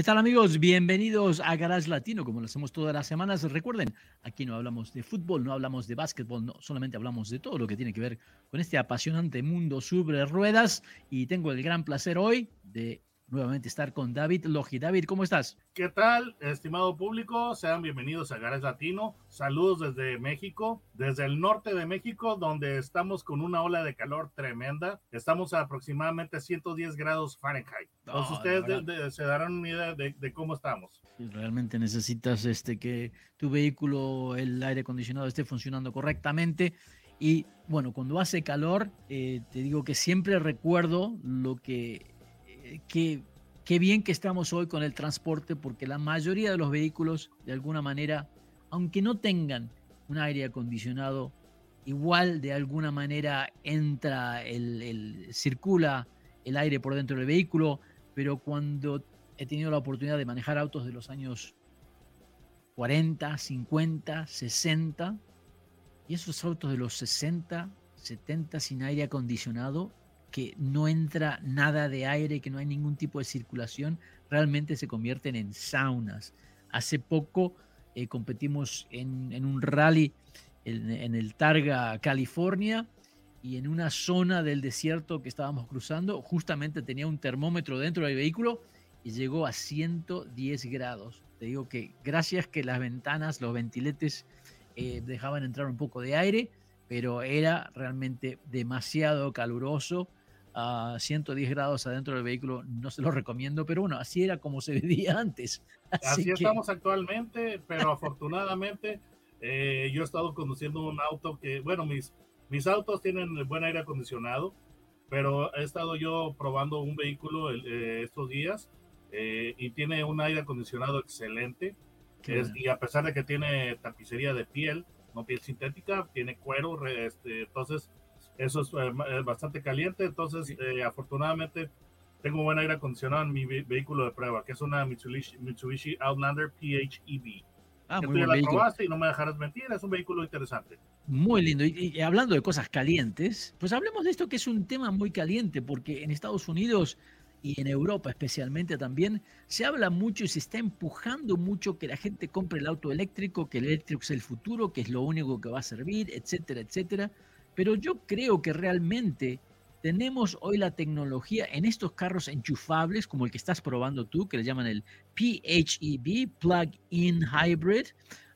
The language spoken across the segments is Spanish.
¿Qué tal amigos? Bienvenidos a Garage Latino, como lo hacemos todas las semanas. Recuerden, aquí no hablamos de fútbol, no hablamos de básquetbol, no, solamente hablamos de todo lo que tiene que ver con este apasionante mundo sobre ruedas. Y tengo el gran placer hoy de nuevamente estar con David Logi. David, ¿cómo estás? ¿Qué tal, estimado público? Sean bienvenidos a Garage Latino. Saludos desde México, desde el norte de México, donde estamos con una ola de calor tremenda. Estamos a aproximadamente 110 grados Fahrenheit. Entonces, Oh, ustedes la de- de- se darán una idea de, de cómo estamos. Realmente necesitas este, que tu vehículo, el aire acondicionado esté funcionando correctamente. Y bueno, cuando hace calor, eh, te digo que siempre recuerdo lo que, que, qué bien que estamos hoy con el transporte, porque la mayoría de los vehículos, de alguna manera, aunque no tengan un aire acondicionado, igual de alguna manera entra, el, el- circula el aire por dentro del vehículo, pero cuando he tenido la oportunidad de manejar autos de los años 40, 50, 60, y esos autos de los 60, 70 sin aire acondicionado, que no entra nada de aire, que no hay ningún tipo de circulación, realmente se convierten en saunas. Hace poco eh, competimos en, un rally en, en el Targa, California, y en una zona del desierto que estábamos cruzando, justamente tenía un termómetro dentro del vehículo y llegó a 110 grados. Te digo que gracias que las ventanas, los ventiletes eh, dejaban entrar un poco de aire, pero era realmente demasiado caluroso. A 110 grados adentro del vehículo no se lo recomiendo, pero bueno, así era como se vivía antes. Así, que- estamos actualmente, pero afortunadamente eh, yo he estado conduciendo un auto que, bueno, mis, mis autos tienen buen aire acondicionado, pero he estado yo probando un vehículo eh, estos días eh, y tiene un aire acondicionado excelente. Es- bueno. y a pesar de que tiene tapicería de piel, no piel sintética, tiene cuero, este, entonces eso es eh, bastante caliente. Entonces, eh, afortunadamente, tengo buen aire acondicionado en mi ve- vehículo de prueba, que es una Mitsubishi, Mitsubishi Outlander PHEV. Ah, Que muy tú ya la vehículo. probaste y no me dejarás mentir, es un vehículo interesante. Muy lindo. Y, y hablando de cosas calientes, pues hablemos de esto que es un tema muy caliente, porque en Estados Unidos y en Europa especialmente también se habla mucho y se está empujando mucho que la gente compre el auto eléctrico, que el eléctrico es el futuro, que es lo único que va a servir, etcétera, etcétera. Pero yo creo que realmente tenemos hoy la tecnología en estos carros enchufables, como el que estás probando tú, que le llaman el PHEV, Plug-in Hybrid,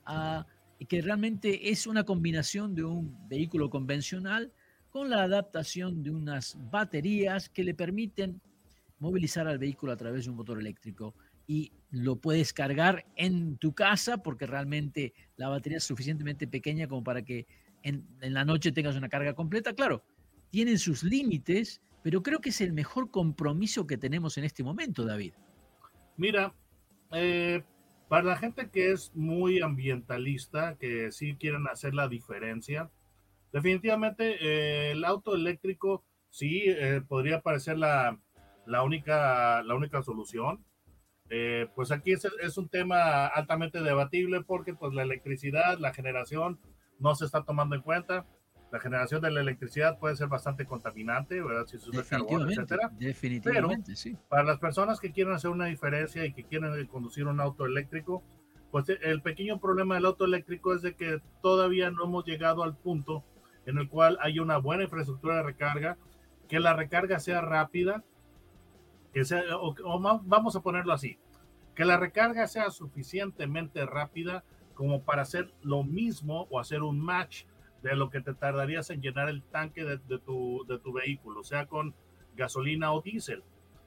ah, que realmente es una combinación de un vehículo convencional con la adaptación de unas baterías que le permiten movilizar al vehículo a través de un motor eléctrico. Y lo puedes cargar en tu casa porque realmente la batería es suficientemente pequeña como para que en, la noche tengas una carga completa. Claro, tienen sus límites, pero creo que es el mejor compromiso que tenemos en este momento, David. Mira, eh, para la gente que es muy ambientalista, que sí quieren hacer la diferencia, definitivamente eh, el auto eléctrico sí eh, podría parecer la, la, única, la única solución. Pues aquí es, es, un tema altamente debatible porque pues la electricidad, la generación no se está tomando en cuenta. La generación de la electricidad puede ser bastante contaminante, ¿verdad? Si se usa carbón, etcétera. Definitivamente, Pero, sí. Para las personas que quieren hacer una diferencia y que quieren conducir un auto eléctrico, pues el pequeño problema del auto eléctrico es de que todavía no hemos llegado al punto en el cual hay una buena infraestructura de recarga, que la recarga sea rápida, que sea, o, o vamos a ponerlo así, que la recarga sea suficientemente rápida como para hacer lo mismo o hacer un match de lo que te tardarías en llenar el tanque de, de, tu, de tu, vehículo, sea con gasolina o diésel.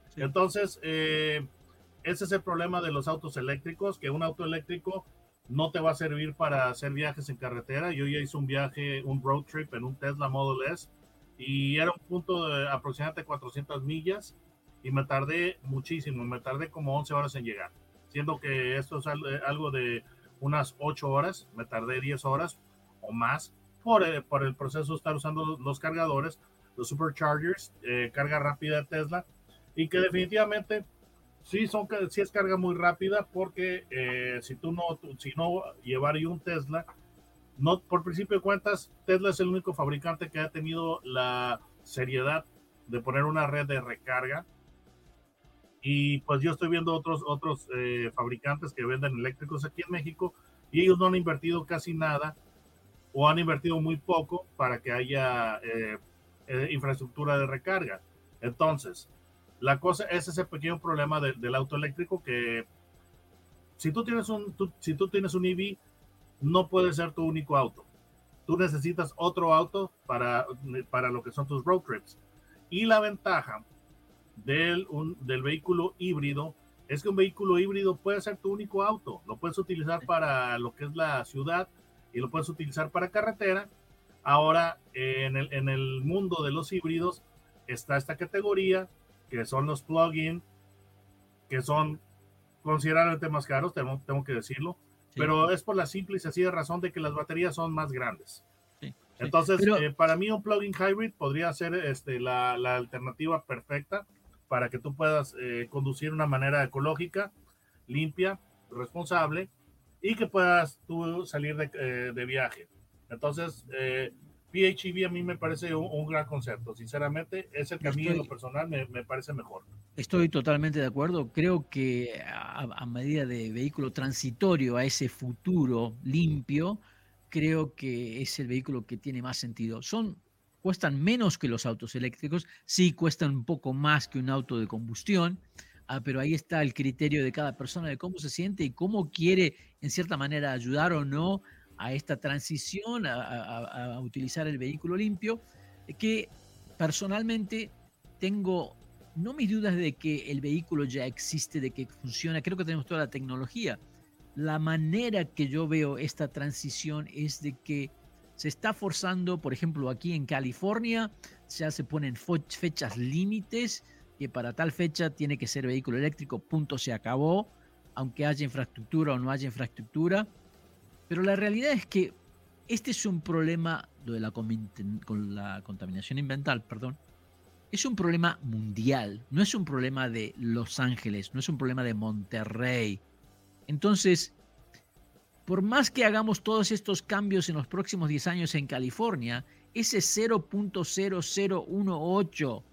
Sí. Entonces, eh, ese es el problema de los autos eléctricos, que un auto eléctrico no te va a servir para hacer viajes en carretera. Yo ya hice un viaje, un road trip en un Tesla Model S y era un punto de aproximadamente 400 millas y me tardé muchísimo, me tardé como 11 horas en llegar, siendo que esto es algo de unas 8 horas, me tardé 10 horas o más por, eh, por el proceso de estar usando los cargadores, los superchargers, eh, carga rápida de Tesla, y que definitivamente sí, son, sí es carga muy rápida porque eh, si tú no, si no llevar un Tesla, no, por principio de cuentas, Tesla es el único fabricante que ha tenido la seriedad de poner una red de recarga. Y pues yo estoy viendo otros, otros eh, fabricantes que venden eléctricos aquí en México y ellos no han invertido casi nada o han invertido muy poco para que haya eh, eh, infraestructura de recarga. Entonces, la cosa es ese pequeño problema del auto eléctrico que si tú tienes un, si tú tienes un EV, no puede ser tu único auto. Tú necesitas otro auto para, para lo que son tus road trips. Y la ventaja del, un, del vehículo híbrido es que un vehículo híbrido puede ser tu único auto. Lo puedes utilizar para lo que es la ciudad y lo puedes utilizar para carretera. Ahora, en el, en el mundo de los híbridos está esta categoría que son los plug-in, que son considerablemente más caros, tengo, tengo que decirlo pero es por la simple y sencilla razón de que las baterías son más grandes. Entonces, eh, para mí un plug-in hybrid podría ser este, la, alternativa perfecta para que tú puedas eh, conducir de una manera ecológica, limpia, responsable y que puedas tú salir de, eh, de viaje. Entonces, PHEV a mí me parece un, gran concepto. Sinceramente, es el que a mí en lo personal me, me, parece mejor. Estoy totalmente de acuerdo. Creo que a, medida de vehículo transitorio a ese futuro limpio, creo que es el vehículo que tiene más sentido. Son cuestan menos que los autos eléctricos, sí cuestan un poco más que un auto de combustión, ah, pero ahí está el criterio de cada persona de cómo se siente y cómo quiere en cierta manera ayudar o no a esta transición, a, utilizar el vehículo limpio, que personalmente tengo no mis dudas de que el vehículo ya existe, de que funciona, creo que tenemos toda la tecnología. La manera que yo veo esta transición es de que se está forzando, por ejemplo, aquí en California, ya se ponen fechas límites, que para tal fecha tiene que ser vehículo eléctrico, punto, se acabó, aunque haya infraestructura o no haya infraestructura. Pero la realidad es que este es un problema de la, la contaminación ambiental, perdón, es un problema mundial, no es un problema de Los Ángeles, no es un problema de Monterrey. Entonces, por más que hagamos todos estos cambios en los próximos 10 años en California, ese 0.0018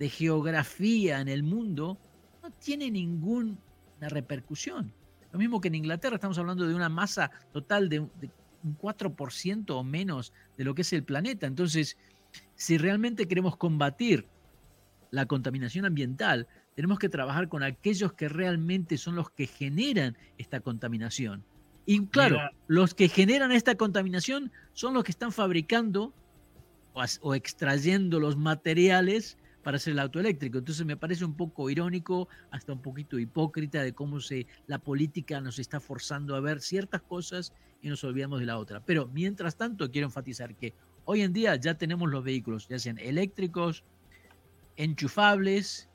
de geografía en el mundo no tiene ninguna repercusión. Lo mismo que en Inglaterra, estamos hablando de una masa total de, un 4% o menos de lo que es el planeta. Entonces, si realmente queremos combatir la contaminación ambiental, tenemos que trabajar con aquellos que realmente son los que generan esta contaminación. Y claro, los que generan esta contaminación son los que están fabricando o extrayendo los materiales para hacer el auto eléctrico. Entonces me parece un poco irónico, hasta un poquito hipócrita de cómo se, la política nos está forzando a ver ciertas cosas y nos olvidamos de la otra. Pero mientras tanto quiero enfatizar que hoy en día ya tenemos los vehículos, ya sean eléctricos, enchufables,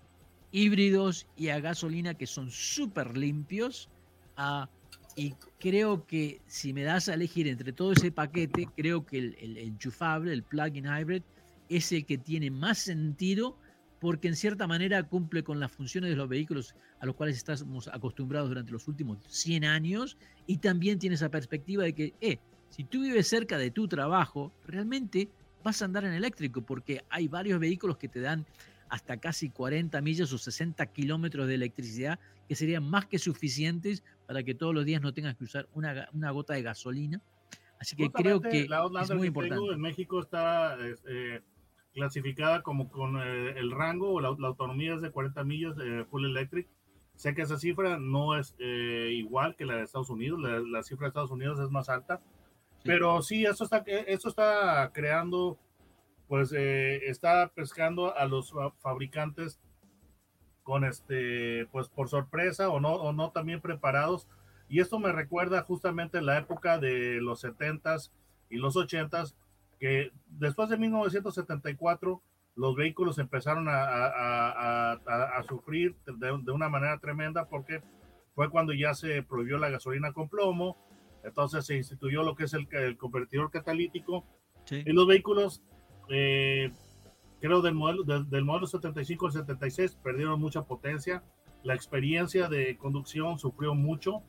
híbridos y a gasolina que son súper limpios. Ah, y creo que si me das a elegir entre todo ese paquete, creo que el, enchufable, el plug-in hybrid, es el que tiene más sentido porque en cierta manera cumple con las funciones de los vehículos a los cuales estamos acostumbrados durante los últimos 100 años y también tiene esa perspectiva de que, eh, si tú vives cerca de tu trabajo, realmente vas a andar en eléctrico porque hay varios vehículos que te dan hasta casi 40 millas o 60 kilómetros de electricidad que serían más que suficientes para que todos los días no tengas que usar una, una gota de gasolina. Así que creo que es muy importante. En México está eh, clasificada como con eh, el rango o la, autonomía es de 40 millas de full electric. Sé que esa cifra no es eh, igual que la de Estados Unidos, la, cifra de Estados Unidos es más alta, pero sí, eso está, eso está creando, pues eh, está pescando a los fabricantes con este, pues por sorpresa o no, o no también preparados. Y esto me recuerda justamente la época de los 70s y los 80s, que después de 1974 los vehículos empezaron a, sufrir de, una manera tremenda porque fue cuando ya se prohibió la gasolina con plomo, entonces se instituyó lo que es el, convertidor catalítico y los vehículos eh, creo del modelo, del, modelo 75 al 76 perdieron mucha potencia, la experiencia de conducción sufrió mucho.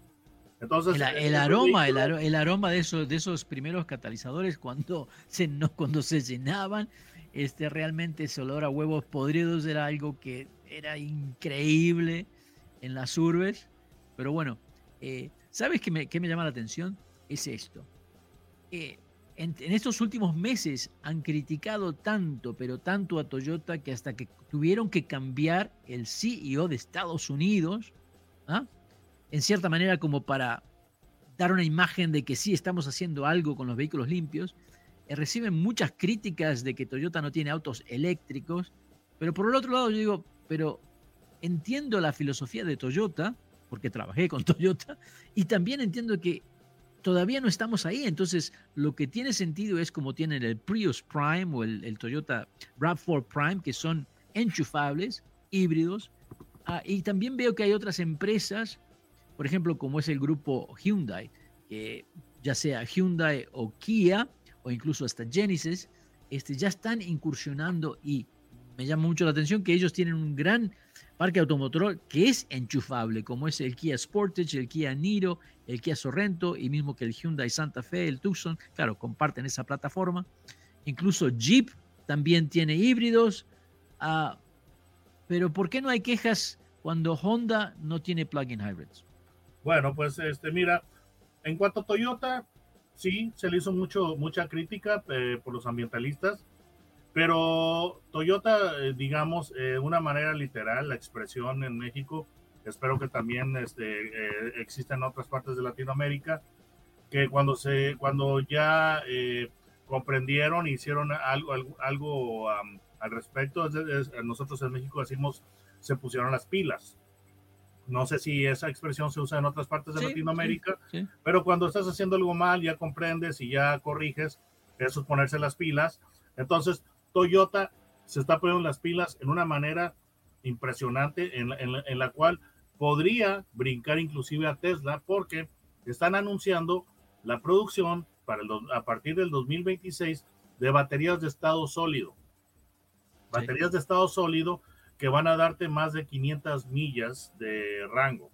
Entonces, el, el aroma, el, el, aroma de esos, de esos primeros catalizadores cuando se, no, cuando se llenaban, este, realmente ese olor a huevos podridos era algo que era increíble en las urbes. Pero bueno, eh, ¿sabes qué me, qué me, llama la atención? Es esto. Eh, en, estos últimos meses han criticado tanto, pero tanto a Toyota que hasta que tuvieron que cambiar el CEO de Estados Unidos, ¿ah? en cierta manera como para dar una imagen de que sí estamos haciendo algo con los vehículos limpios, eh, reciben muchas críticas de que Toyota no tiene autos eléctricos, pero por el otro lado yo digo, pero entiendo la filosofía de Toyota, porque trabajé con Toyota, y también entiendo que todavía no estamos ahí. Entonces, lo que tiene sentido es como tienen el Prius Prime o el, Toyota RAV4 Prime, que son enchufables, híbridos. Ah, y también veo que hay otras empresas, por ejemplo, como es el grupo Hyundai, ya sea Hyundai o Kia, o incluso hasta Genesis, este, ya están incursionando y me llama mucho la atención que ellos tienen un gran parque automotor que es enchufable, como es el Kia Sportage, el Kia Niro, el Kia Sorrento y mismo que el Hyundai Santa Fe, el Tucson, claro, comparten esa plataforma. Incluso Jeep también tiene híbridos. Uh, pero ¿por qué no hay quejas cuando Honda no tiene plug-in hybrids? Bueno, pues este, mira, en cuanto a Toyota, sí, se le hizo mucho, mucha crítica eh, por los ambientalistas pero Toyota, eh, digamos, de eh, una manera literal, la expresión en México, espero que también este, eh, exista en otras partes de Latinoamérica, que cuando, se, cuando ya comprendieron, hicieron algo, algo, al respecto, nosotros en México decimos, se pusieron las pilas. No sé si esa expresión se usa en otras partes de Latinoamérica, pero cuando estás haciendo algo mal, ya comprendes y ya corriges, eso es ponerse las pilas. Entonces, Toyota se está poniendo las pilas en una manera impresionante en la, cual podría brincar inclusive a Tesla porque están anunciando la producción para a partir del 2026 de baterías de estado sólido. Baterías de estado sólido que van a darte más de 500 millas de rango.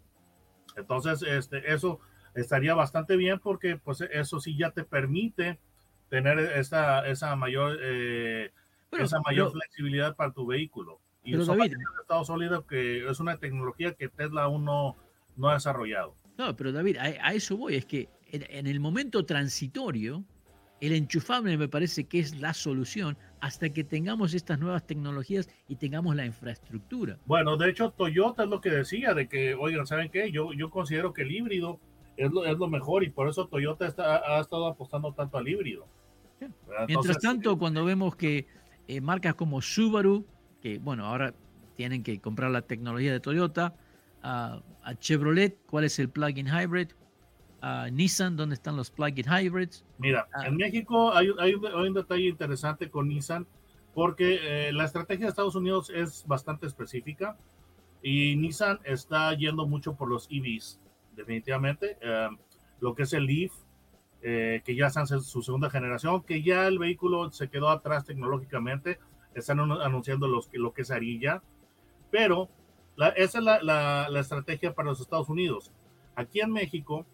Entonces, este, eso estaría bastante bien porque pues eso sí ya te permite tener esa, esa mayor eh, esa mayor flexibilidad para tu vehículo. Y pero David, estado sólido que es una tecnología que Tesla aún no, no ha desarrollado. No, pero David, a, eso voy, es que en, el momento transitorio, el enchufable me parece que es la solución hasta que tengamos estas nuevas tecnologías y tengamos la infraestructura. Bueno, de hecho, Toyota es lo que decía, de que, oigan, ¿saben qué? Yo, yo considero que el híbrido es lo, es lo mejor y por eso Toyota está, ha estado apostando tanto al híbrido. Mientras tanto, cuando vemos que eh, marcas como Subaru, que bueno, ahora tienen que comprar la tecnología de Toyota, a Chevrolet, ¿cuál es el plug-in hybrid? A Nissan, ¿dónde están los plug-in hybrids? Mira, ah. en México hay, hay, un detalle interesante con Nissan, porque eh, la estrategia de Estados Unidos es bastante específica y Nissan está yendo mucho por los EVs, definitivamente. Eh, lo que es el Leaf, eh, que ya están en su segunda generación, que ya el vehículo se quedó atrás tecnológicamente, están anunciando los, lo que es Arilla, pero esa es la, estrategia para los Estados Unidos. Aquí en México,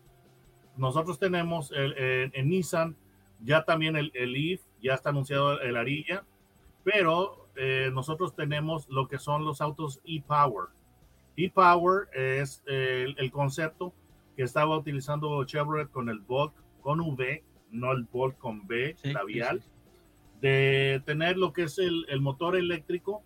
nosotros tenemos el, en Nissan, ya también el, el Leaf, ya está anunciado el Arilla, pero eh, nosotros tenemos lo que son los autos e-Power. E-Power es el, el, concepto que estaba utilizando Chevrolet con el Volt con V, no el Volt con B labial, de tener lo que es el, motor eléctrico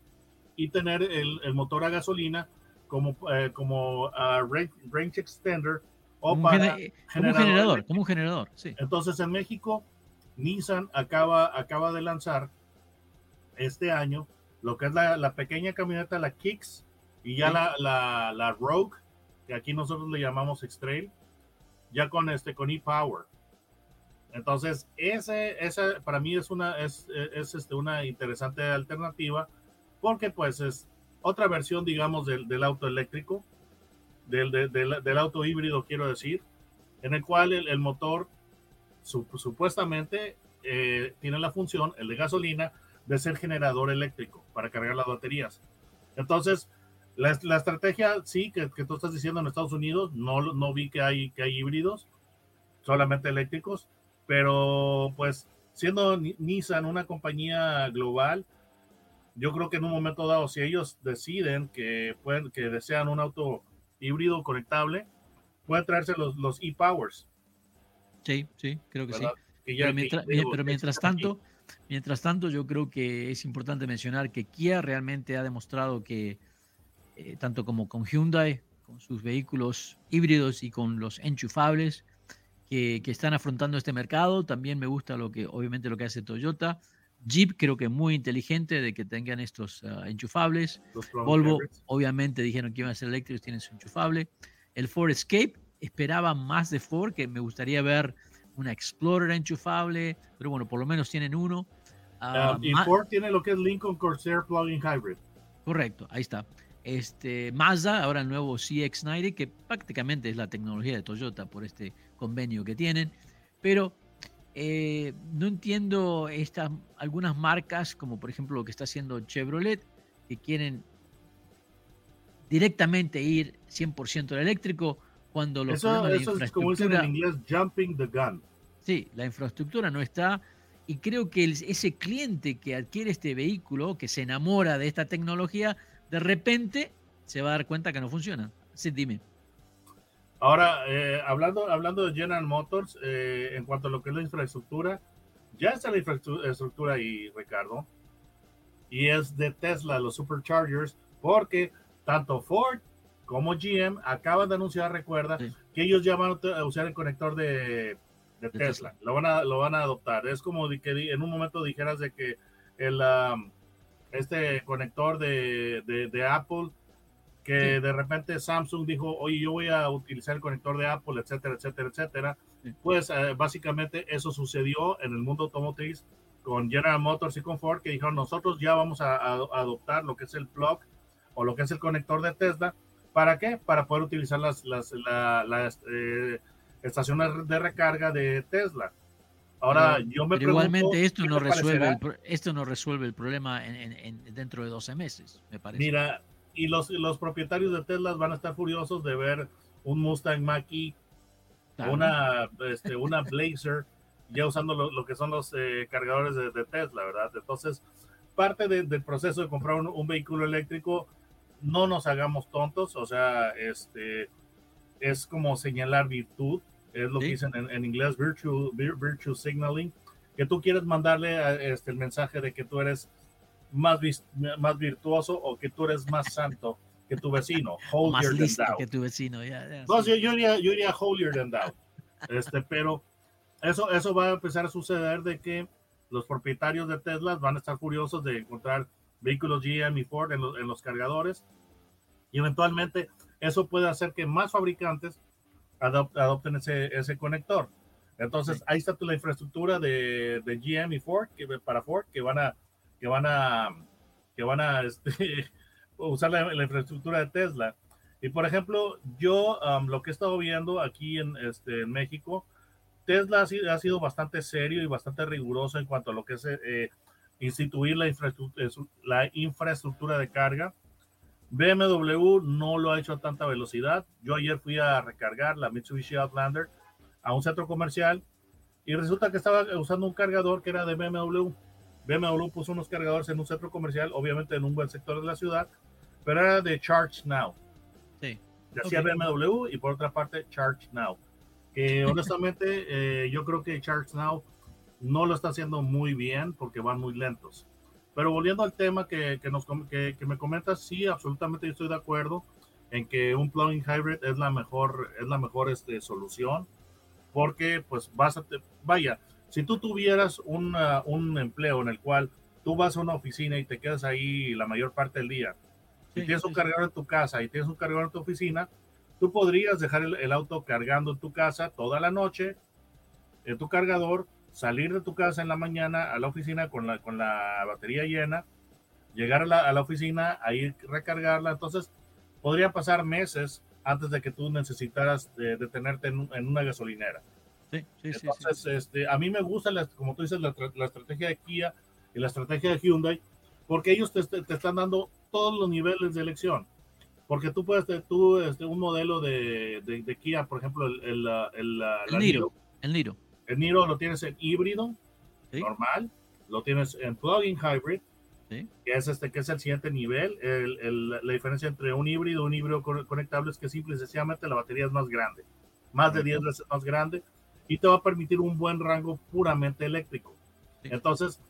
y tener el, motor a gasolina como, eh, como uh, range, extender o como para un generador, como un generador, sí. Entonces en México, Nissan acaba, acaba de lanzar este año lo que es la, pequeña camioneta, la Kicks, y ya la, la, la, Rogue, que aquí nosotros le llamamos X-Trail, ya con este con e-Power. Entonces, ese, esa para mí es una, es, es este, una interesante alternativa porque pues es otra versión, digamos, del, del auto eléctrico, del, del, auto híbrido, quiero decir, en el cual el, motor supuestamente eh, tiene la función, el de gasolina, de ser generador eléctrico para cargar las baterías. Entonces, la, estrategia, sí, que, tú estás diciendo en Estados Unidos, no, no vi que hay, que hay híbridos, solamente eléctricos, pero pues siendo Nissan una compañía global, yo creo que en un momento dado, si ellos deciden que, pueden, que desean un auto híbrido conectable, pueden traerse los, los e-powers. Sí, sí, creo que sí. pero, mientras, tanto, mientras tanto, yo creo que es importante mencionar que Kia realmente ha demostrado que, eh, tanto como con Hyundai, con sus vehículos híbridos y con los enchufables, que, que, están afrontando este mercado. También me gusta lo que, obviamente, lo que hace Toyota. Jeep creo que muy inteligente de que tengan estos ah, enchufables. Volvo obviamente dijeron que iban a ser eléctricos, tienen su enchufable. El Ford Escape esperaba más de Ford, que me gustaría ver una Explorer enchufable, pero bueno, por lo menos tienen uno. Ah, y Ford tiene lo que es Lincoln Corsair Plug-in Hybrid. Correcto, ahí está. Este, Mazda, ahora el nuevo CX-90, que prácticamente es la tecnología de Toyota por este convenio que tienen. Pero eh, no entiendo estas algunas marcas, como por ejemplo lo que está haciendo Chevrolet, que quieren directamente ir 100% al eléctrico cuando los eso, eso es como dicen en inglés jumping the gun. Sí, la infraestructura no está y creo que ese cliente que adquiere este vehículo, que se enamora de esta tecnología, de repente se va a dar cuenta que no funciona. Sí, dime. Ahora, eh, hablando, hablando de General Motors, eh, en cuanto a lo que es la infraestructura, ya está la infraestructura ahí, Ricardo, y es de Tesla, los superchargers, porque tanto Ford como GM acaban de anunciar, recuerda, que ellos ya van a usar el conector de, Tesla. Lo, van a, lo van a adoptar. Es como de que en un momento dijeras de que el, um, este conector de, de Apple que de repente Samsung dijo, oye, yo voy a utilizar el conector de Apple, etcétera, etcétera, etcétera. Pues eh, básicamente eso sucedió en el mundo automotriz con General Motors y con Ford, que dijeron, nosotros ya vamos a, adoptar lo que es el plug o lo que es el conector de Tesla. ¿Para qué? Para poder utilizar las, las, eh, estaciones de recarga de Tesla. Ahora, yo me pregunto, igualmente esto no resuelve el, esto no resuelve el problema en, dentro de 12 meses, me parece. Mira, y los, los propietarios de Tesla van a estar furiosos de ver un Mustang Mach-E, una, este, una Blazer, ya usando lo, que son los eh, cargadores de, Tesla, ¿verdad? Entonces, parte del proceso de comprar un, vehículo eléctrico, no nos hagamos tontos, o sea, este, es como señalar virtud, es lo que dicen en, inglés, virtue, virtue signaling, que tú quieres mandarle este, el mensaje de que tú eres más, más virtuoso o que tú eres más santo que tu vecino. Holier más than thou. que tu vecino. yo, yo, iría, yo iría holier than thou. Este, pero eso, eso va a empezar a suceder de que los propietarios de Tesla van a estar furiosos de encontrar vehículos GM y Ford en los, en los cargadores y eventualmente eso puede hacer que más fabricantes adopten ese, ese conector. Entonces, ahí está la infraestructura de, de GM y Ford, que, para Ford, que van a que van a, que van a este, usar la, infraestructura de Tesla. Y por ejemplo, yo um, lo que he estado viendo aquí en, este, en México, Tesla ha sido, bastante serio y bastante riguroso en cuanto a lo que es eh, instituir la infraestructura, eh, la infraestructura de carga. BMW no lo ha hecho a tanta velocidad. Yo ayer fui a recargar la Mitsubishi Outlander a un centro comercial y resulta que estaba usando un cargador que era de BMW BMW puso unos cargadores en un centro comercial, obviamente en un buen sector de la ciudad, pero era de Charge Now. Sí. Decía BMW y por otra parte Charge Now. Que honestamente eh, yo creo que Charge Now no lo está haciendo muy bien porque van muy lentos. Pero volviendo al tema que, que nos, que, que, me comentas, sí, absolutamente yo estoy de acuerdo en que un plug-in hybrid es la mejor, es la mejor este, solución porque pues vas a, vaya, si tú tuvieras un empleo en el cual tú vas a una oficina y te quedas ahí la mayor parte del día, si tienes un cargador en tu casa y tienes un cargador en tu oficina, tú podrías dejar el, auto cargando en tu casa toda la noche, en tu cargador, salir de tu casa en la mañana a la oficina con la, con la batería llena, llegar a la, oficina, a ir recargarla. Entonces, podría pasar meses antes de que tú necesitaras detenerte en una gasolinera. Sí, sí, Entonces, Este, a mí me gusta, como tú dices, la, estrategia de Kia y la estrategia de Hyundai, porque ellos te, te están dando todos los niveles de elección. Porque tú puedes, tú, este, un modelo de, de, de, Kia, por ejemplo, el, el, el, el Niro, el Niro. El Niro lo tienes en híbrido, ¿Sí? normal, lo tienes en plug-in hybrid, ¿Sí? que es este que es el siguiente nivel. El, el, la diferencia entre un híbrido y un híbrido conectable es que simple y sencillamente la batería es más grande, más de 10 veces más grande, y te va a permitir un buen rango puramente eléctrico. Sí. Entonces,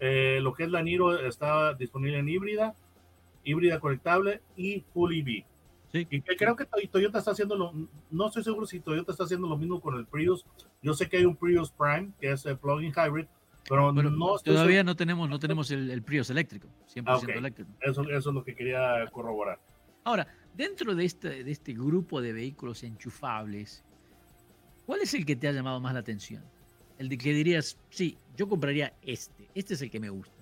eh, lo que es la Niro está disponible en híbrida, híbrida conectable y full EV. Sí. Y que creo que Toyota está haciendo lo, no estoy seguro si Toyota está haciendo lo mismo con el Prius. Yo sé que hay un Prius Prime, que es el plug-in hybrid, pero, pero no todavía no tenemos, no tenemos el, el Prius eléctrico, 100% ah, okay. eléctrico. Eso, eso es lo que quería corroborar. Ahora, dentro de este, de este grupo de vehículos enchufables, ¿cuál es el que te ha llamado más la atención? El de que dirías, sí, yo compraría este, este es el que me gusta.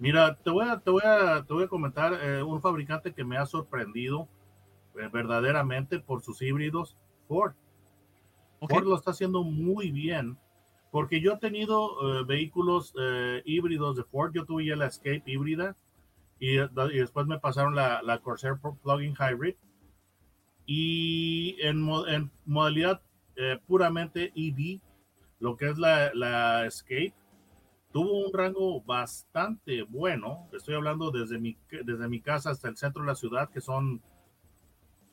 Mira, te voy a, te voy a, te voy a comentar eh, un fabricante que me ha sorprendido eh, verdaderamente por sus híbridos, Ford. Okay. Ford lo está haciendo muy bien, porque yo he tenido eh, vehículos eh, híbridos de Ford, yo tuve ya la Escape híbrida y, y después me pasaron la, la Corsair Plug-in Hybrid y en, en modalidad eh, puramente EV, lo que es la, la Escape, tuvo un rango bastante bueno. Estoy hablando desde mi, desde mi casa hasta el centro de la ciudad, que son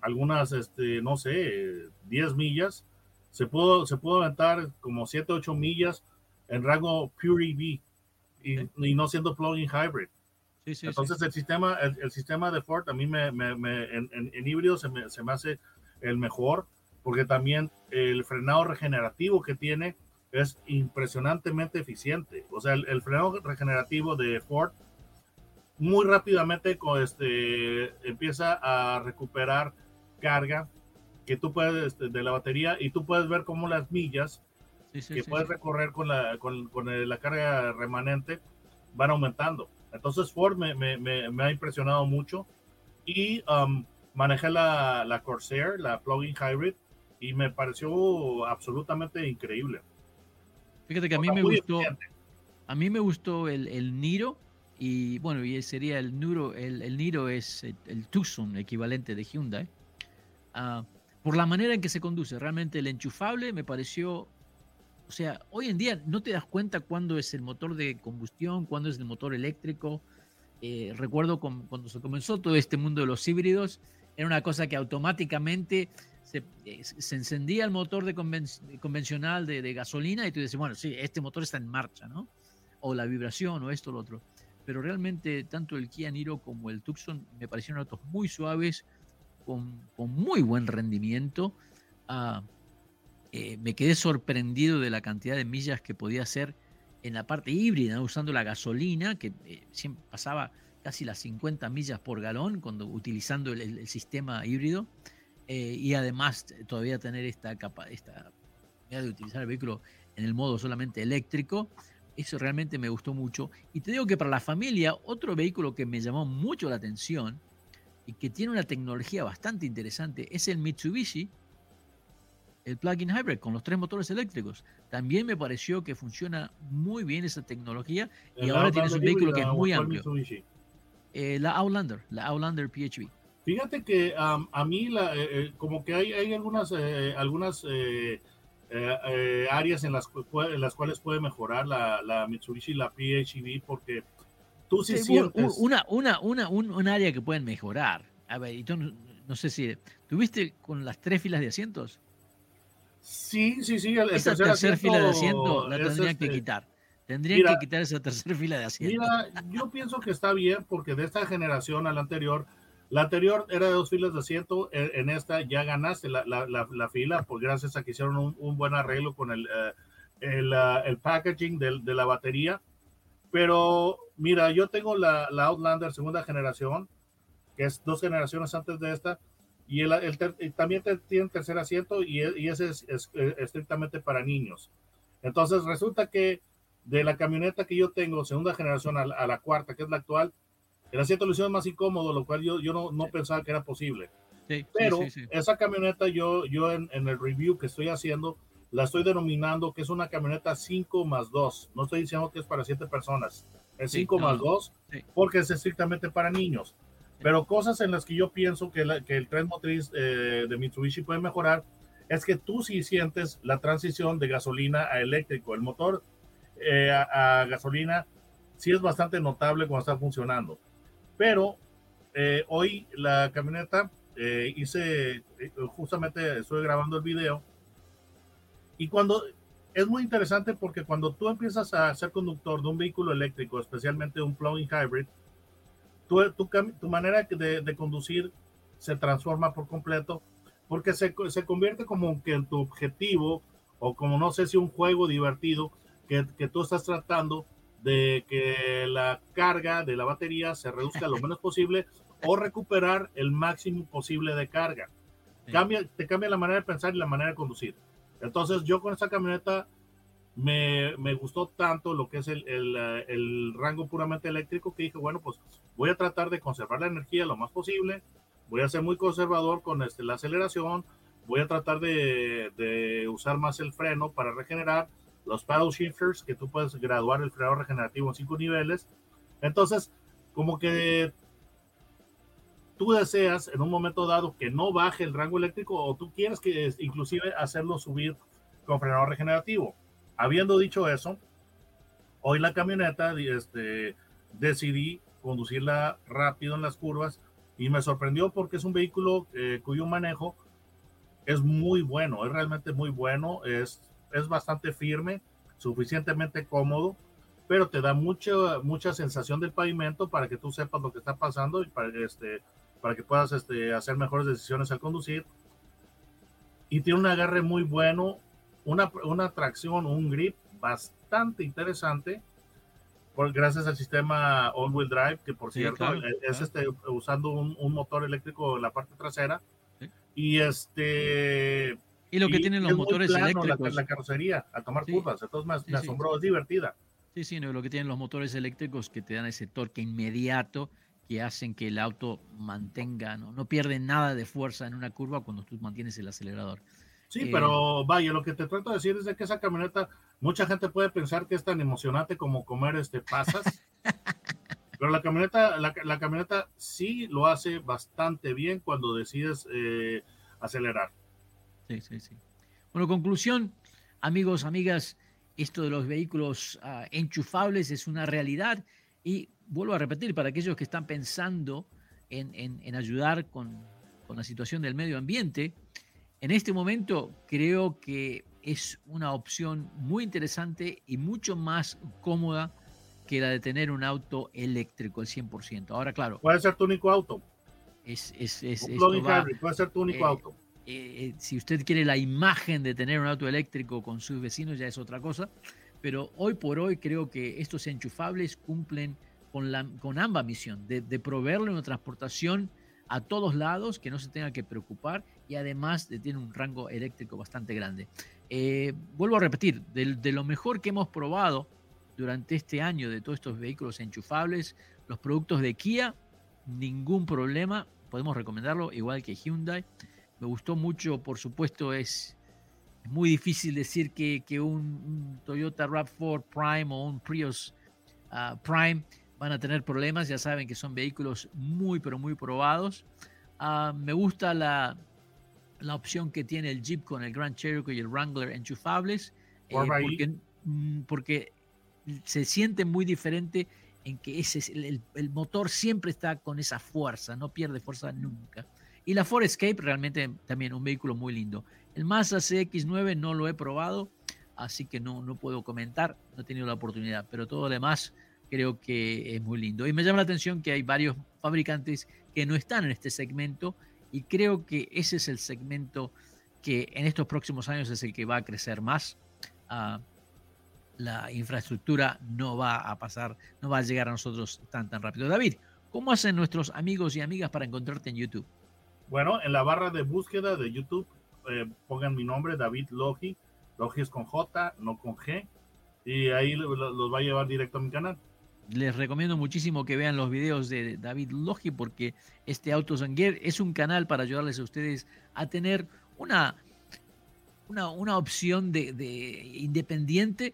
algunas, este, no sé, 10 millas. Se pudo, se pudo aventar como 7, 8 millas en rango Pure EV y, sí. y no siendo plug-in hybrid. Sí, sí, Entonces el sistema el, el, sistema de Ford a mí me, me, me en, en, en, híbrido se me, se me hace el mejor porque también el frenado regenerativo que tiene es impresionantemente eficiente. O sea, el, el frenado regenerativo de Ford muy rápidamente este, empieza a recuperar carga que tú puedes este, de la batería y tú puedes ver cómo las millas sí, sí, que sí, puedes recorrer con la, con, con el, la carga remanente van aumentando. Entonces Ford me, me, me, me ha impresionado mucho y um, manejé la, la Corsair, la plug-in hybrid y me pareció absolutamente increíble. Fíjate que a mí me gustó, a mí me gustó el, el, Niro y bueno, y sería el Niro, el, el Niro es el, el, Tucson equivalente de Hyundai. Uh, por la manera en que se conduce, realmente el enchufable me pareció, o sea, hoy en día no te das cuenta cuándo es el motor de combustión, cuándo es el motor eléctrico. Eh, recuerdo con, cuando se comenzó todo este mundo de los híbridos, era una cosa que automáticamente se, eh, se, encendía el motor de conven, convencional de, gasolina y tú dices, bueno, sí, este motor está en marcha, ¿no? O la vibración o esto o lo otro. Pero realmente tanto el Kia Niro como el Tucson me parecieron autos muy suaves, con, muy buen rendimiento. Uh, eh, me quedé sorprendido de la cantidad de millas que podía hacer en la parte híbrida, usando la gasolina, que eh, pasaba casi las 50 millas por galón cuando utilizando el sistema híbrido. Eh, y además todavía tener esta capa, esta de utilizar el vehículo en el modo solamente eléctrico, eso realmente me gustó mucho. Y te digo que para la familia, otro vehículo que me llamó mucho la atención y que tiene una tecnología bastante interesante es el Mitsubishi, el plug-in hybrid con los tres motores eléctricos. También me pareció que funciona muy bien esa tecnología y ahora tienes un vehículo que es muy amplio. Eh, la Outlander, la Outlander PHV. Fíjate que um, a mí la, eh, eh, como que hay, hay algunas, eh, algunas eh, áreas en las, en las, cuales puede mejorar la, la Mitsubishi, la PHEV, porque tú sí, sí sientes... Una, una, una, un, un, área que pueden mejorar. A ver, y tú, no, sé si... ¿Tuviste con las tres filas de asientos? Sí, sí, sí. El esa tercera asiento fila de asiento la tendrían este... que quitar. Tendrían mira, que quitar esa tercera fila de asiento. Mira, yo pienso que está bien porque de esta generación a la anterior la anterior era de dos filas de asiento, en, esta ya ganaste la, la, la, la, fila, por gracias a que hicieron un, un buen arreglo con el, uh, el, uh, el, packaging de, de, la batería. Pero mira, yo tengo la, Outlander segunda generación, que es dos generaciones antes de esta, y el, el ter, también tiene tercer asiento y, y ese es, es, es, estrictamente para niños. Entonces resulta que de la camioneta que yo tengo, segunda generación a, a la cuarta, que es la actual, el asiento lo hicieron más incómodo, lo cual yo, yo no, no pensaba que era posible. Sí, Pero sí, sí, esa camioneta yo, yo en, en, el review que estoy haciendo, la estoy denominando que es una camioneta 5 más 2. No estoy diciendo que es para 7 personas. es Sí, 5 no, más no. 2, Sí. porque es estrictamente para niños. Pero cosas en las que yo pienso que, la- que el tren motriz eh, de Mitsubishi puede mejorar es que tú sí sientes la transición de gasolina a eléctrico. El motor eh, a, a gasolina sí es bastante notable cuando está funcionando. Pero eh, hoy la camioneta eh, hice, eh, justamente estoy grabando el video. Y cuando es muy interesante porque cuando tú empiezas a ser conductor de un vehículo eléctrico, especialmente un plug-in hybrid, tu, tu, tu manera de, de conducir se transforma por completo porque se, se convierte como que en tu objetivo o como no sé si un juego divertido que, que tú estás tratando de que la carga de la batería se reduzca lo menos posible o recuperar el máximo posible de carga. Sí. Cambia, te cambia la manera de pensar y la manera de conducir. Entonces yo con esta camioneta me, me gustó tanto lo que es el, el, el rango puramente eléctrico que dije, bueno, pues voy a tratar de conservar la energía lo más posible, voy a ser muy conservador con este, la aceleración, voy a tratar de, de usar más el freno para regenerar, los paddle shifters, que tú puedes graduar el freno regenerativo en cinco niveles. Entonces, como que tú deseas en un momento dado que no baje el rango eléctrico o tú quieres que inclusive hacerlo subir con frenado regenerativo. Habiendo dicho eso, hoy la camioneta este, decidí conducirla rápido en las curvas y me sorprendió porque es un vehículo eh, cuyo manejo es muy bueno, es realmente muy bueno, es, es bastante firme, suficientemente cómodo, pero te da mucha, mucha sensación del pavimento para que tú sepas lo que está pasando y para, este, para que puedas este, hacer mejores decisiones al conducir. Y tiene un agarre muy bueno, una, una tracción, un grip bastante interesante, por, gracias al sistema all-wheel drive, que por Sí, cierto claro, es claro. Este, usando un, un motor eléctrico en la parte trasera. Sí. Y este Y lo que y tienen los motores plano eléctricos. La, carrocería a tomar Sí. curvas, entonces me, Sí, me asombró, es divertida. Sí, sí, no, lo que tienen los motores eléctricos que te dan ese torque inmediato que hacen que el auto mantenga, no, no pierde nada de fuerza en una curva cuando tú mantienes el acelerador. Sí, Eh, pero vaya, lo que te trato de decir es de que esa camioneta, mucha gente puede pensar que es tan emocionante como comer este pasas. pero la camioneta, la, la camioneta sí lo hace bastante bien cuando decides eh, acelerar. Sí, sí, sí. Bueno, conclusión, amigos, amigas, esto de los vehículos ah, enchufables es una realidad y vuelvo a repetir, para aquellos que están pensando en, en- en ayudar con, con la situación del medio ambiente, en este momento creo que es una opción muy interesante y mucho más cómoda que la de tener un auto eléctrico al 100%. Ahora, claro, Puede ser tu único auto. es, es, es- Un esto plug-in va- hybrid, puede ser tu único eh, auto. Eh, eh, si usted quiere la imagen de tener un auto eléctrico con sus vecinos ya es otra cosa, pero hoy por hoy creo que estos enchufables cumplen con, ambas misión, de, de proveerle una transportación a todos lados, que no se tenga que preocupar y además de, tiene un rango eléctrico bastante grande. Eh, vuelvo a repetir, de, de lo mejor que hemos probado durante este año de todos estos vehículos enchufables, los productos de Kia, ningún problema, podemos recomendarlo, igual que Hyundai. Me gustó mucho, por supuesto, es, es muy difícil decir que, que un, un Toyota RAV4 Prime o un Prius ah, Prime van a tener problemas, ya saben que son vehículos muy, pero muy probados. Ah, me gusta la, la opción que tiene el Jeep con el Grand Cherokee y el Wrangler enchufables, eh, porque, mm, porque se siente muy diferente en que ese es el, el- el motor siempre está con esa fuerza, no pierde fuerza nunca. Y la Ford Escape realmente también un vehículo muy lindo. El Mazda CX9 no lo he probado, así que no, no puedo comentar, no he tenido la oportunidad, pero todo lo demás creo que es muy lindo. Y me llama la atención que hay varios fabricantes que no están en este segmento y creo que ese es el segmento que en estos próximos años es el que va a crecer más. Ah, la infraestructura no va a pasar, no va a llegar a nosotros tan tan rápido. David, ¿cómo hacen nuestros amigos y amigas para encontrarte en YouTube? Bueno, en la barra de búsqueda de YouTube eh, pongan mi nombre, David Logi. Logi es con J, no con G. Y ahí lo- lo- los va a llevar directo a mi canal. Les recomiendo muchísimo que vean los videos de David Logi porque este Autos and Gear es un canal para ayudarles a ustedes a tener una, una, una opción de independiente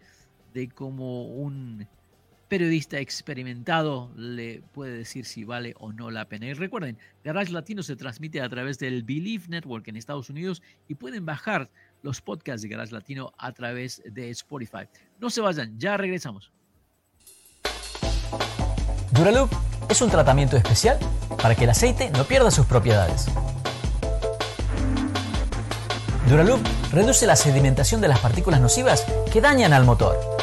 de como un periodista experimentado le puede decir si vale o no la pena. Y recuerden, Garage Latino se transmite a través del Believe Network en Estados Unidos y pueden bajar los podcasts de Garage Latino a través de Spotify. No se vayan, ya regresamos. Duraloop es un tratamiento especial para que el aceite no pierda sus propiedades. Duraloop reduce la sedimentación de las partículas nocivas que dañan al motor.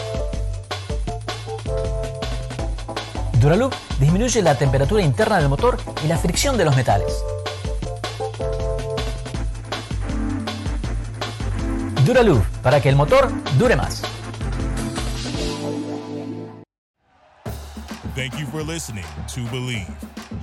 Duraloop disminuye la temperatura interna del motor y la fricción de los metales. Duraloop para que el motor dure más. Thank you for listening to Believe.